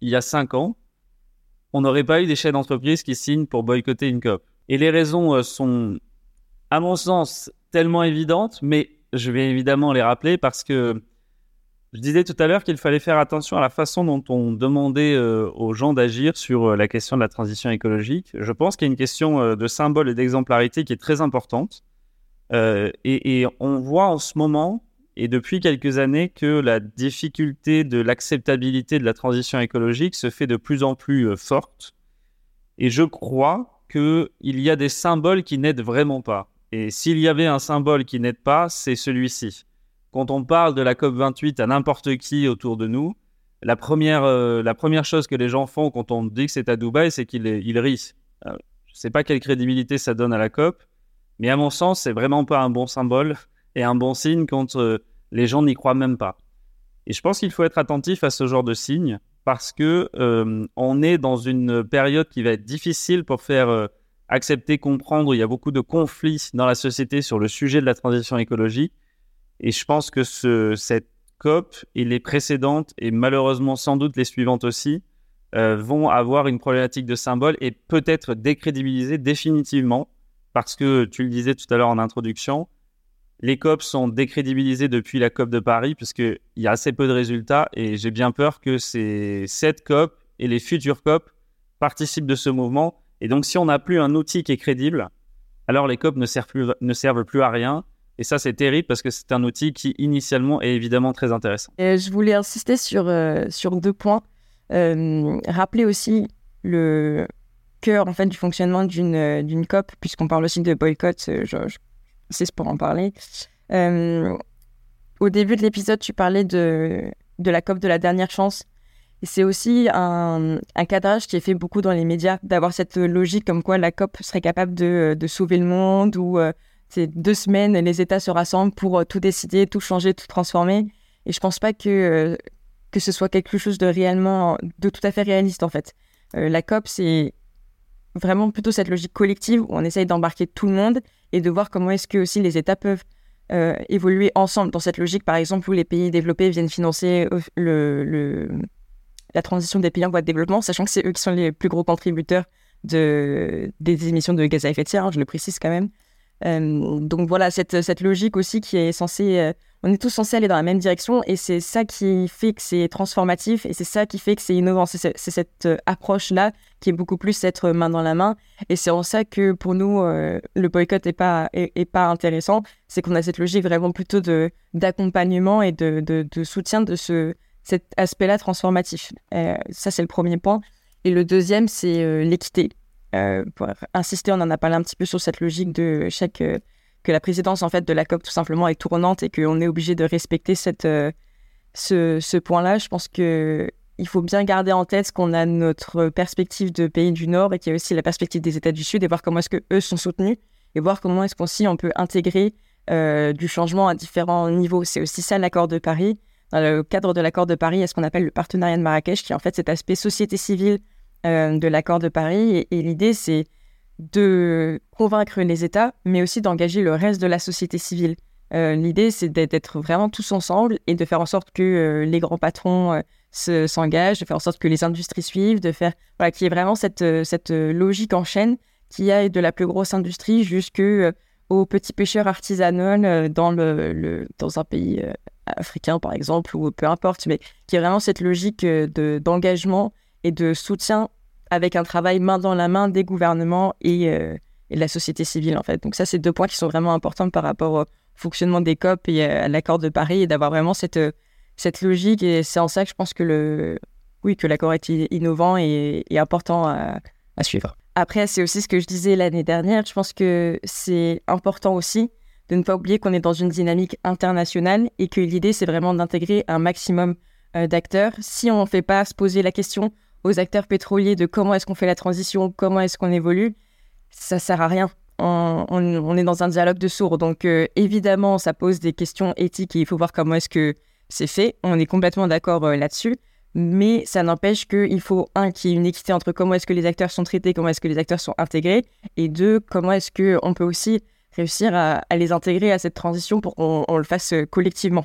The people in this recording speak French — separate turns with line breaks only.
il y a cinq ans, on n'aurait pas eu des chefs d'entreprise qui signent pour boycotter une COP. Et les raisons euh, sont, à mon sens, tellement évidentes, mais je vais évidemment les rappeler parce que je disais tout à l'heure qu'il fallait faire attention à la façon dont on demandait euh, aux gens d'agir sur euh, la question de la transition écologique. Je pense qu'il y a une question de symbole et d'exemplarité qui est très importante. et, on voit en ce moment et depuis quelques années que la difficulté de l'acceptabilité de la transition écologique se fait de plus en plus forte. Et je crois qu'il y a des symboles qui n'aident vraiment pas. Et s'il y avait un symbole qui n'aide pas, c'est celui-ci. Quand on parle de la COP28 à n'importe qui autour de nous, la première, euh, la première chose que les gens font quand on dit que c'est à Dubaï, c'est qu'ils ils rient. Euh, je ne sais pas quelle crédibilité ça donne à la COP, mais à mon sens, c'est vraiment pas un bon symbole et un bon signe quand euh, les gens n'y croient même pas. Et je pense qu'il faut être attentif à ce genre de signes parce que on est dans une période qui va être difficile pour faire accepter, comprendre. Il y a beaucoup de conflits dans la société sur le sujet de la transition écologique. Et je pense que ce, cette COP et les précédentes, et malheureusement sans doute les suivantes aussi, euh, vont avoir une problématique de symbole et peut-être décrédibiliser définitivement, parce que tu le disais tout à l'heure en introduction, les COP sont décrédibilisées depuis la COP de Paris, puisqu'il y a assez peu de résultats, et j'ai bien peur que ces, cette COP et les futures COP participent de ce mouvement et donc, si on n'a plus un outil qui est crédible, alors les COP ne servent plus, ne servent plus à rien. Et ça, c'est terrible parce que c'est un outil qui, initialement, est évidemment très intéressant.
Et je voulais insister sur, euh, sur deux points. Euh, rappeler aussi le cœur en fait, du fonctionnement d'une, euh, d'une COP, puisqu'on parle aussi de boycott, c'est pour en parler. au début de l'épisode, tu parlais de, de la COP de la dernière chance c'est aussi un, cadrage qui est fait beaucoup dans les médias, d'avoir cette logique comme quoi la COP serait capable de, sauver le monde, ou euh, c'est deux semaines, les États se rassemblent pour euh, tout décider, tout changer, tout transformer. Et je pense pas que, euh, que ce soit quelque chose de réellement, de tout à fait réaliste en fait. la COP, c'est vraiment plutôt cette logique collective où on essaye d'embarquer tout le monde et de voir comment est-ce que aussi les États peuvent évoluer ensemble dans cette logique, par exemple, où les pays développés viennent financer le la transition des pays en voie de développement, sachant que c'est eux qui sont les plus gros contributeurs de, des émissions de gaz à effet de serre, hein, je le précise quand même. Euh, donc voilà, cette, cette, logique aussi qui est censée... Euh, on est tous censés aller dans la même direction et c'est ça qui fait que c'est transformatif et c'est ça qui fait que c'est innovant. C'est cette euh, approche-là qui est beaucoup plus être main dans la main et c'est en ça que pour nous, le boycott n'est pas, est, pas intéressant. C'est qu'on a cette logique vraiment plutôt d'accompagnement et de, de, soutien de ce, cet aspect-là transformatif. Euh, ça, c'est le premier point. Et le deuxième, c'est euh, l'équité. Euh, pour insister, on en a parlé un petit peu sur cette logique de chaque que la présidence en fait de la COP tout simplement est tournante et qu'on est obligé de respecter cette ce, ce point-là. Je pense que il faut bien garder en tête qu'on a notre perspective de pays du Nord et qu'il y a aussi la perspective des États du Sud et voir comment est-ce que eux sont soutenus et voir comment est-ce qu'on on peut intégrer du changement à différents niveaux. C'est aussi ça l'accord de Paris dans le cadre de l'accord de Paris, il y a ce qu'on appelle le partenariat de Marrakech, qui est en fait cet aspect société civile euh, de l'accord de Paris. Et, l'idée, c'est de convaincre les États, mais aussi d'engager le reste de la société civile. Euh, l'idée, c'est d'être vraiment tous ensemble et de faire en sorte que euh, les grands patrons s'engagent, de faire en sorte que les industries suivent, de faire voilà, qu'il y ait vraiment cette, cette logique en chaîne qui aille de la plus grosse industrie jusqu'aux petits pêcheurs artisanaux dans, le, dans un pays africain, par exemple, ou peu importe, mais qui est vraiment cette logique euh, de, d'engagement et de soutien avec un travail main dans la main des gouvernements et, euh, et, de la société civile, en fait. Donc ça, c'est deux points qui sont vraiment importants par rapport au fonctionnement des COP et à l'accord de Paris, et d'avoir vraiment cette, euh, cette logique. Et c'est en ça que je pense que, le, oui, que l'accord est innovant et, important à, à suivre. Après, c'est aussi ce que je disais l'année dernière. Je pense que c'est important aussi de ne pas oublier qu'on est dans une dynamique internationale et que l'idée, c'est vraiment d'intégrer un maximum euh, d'acteurs. Si on ne fait pas se poser la question aux acteurs pétroliers de comment est-ce qu'on fait la transition, comment est-ce qu'on évolue, ça sert à rien. On, est dans un dialogue de sourds. Donc, euh, évidemment, ça pose des questions éthiques et il faut voir comment est-ce que c'est fait. On est complètement d'accord euh, là-dessus. Mais ça n'empêche qu'il faut, un, qu'il y ait une équité entre comment est-ce que les acteurs sont traités, comment est-ce que les acteurs sont intégrés, et deux, comment est-ce qu'on peut aussi réussir à, les intégrer à cette transition pour qu'on le fasse euh, collectivement.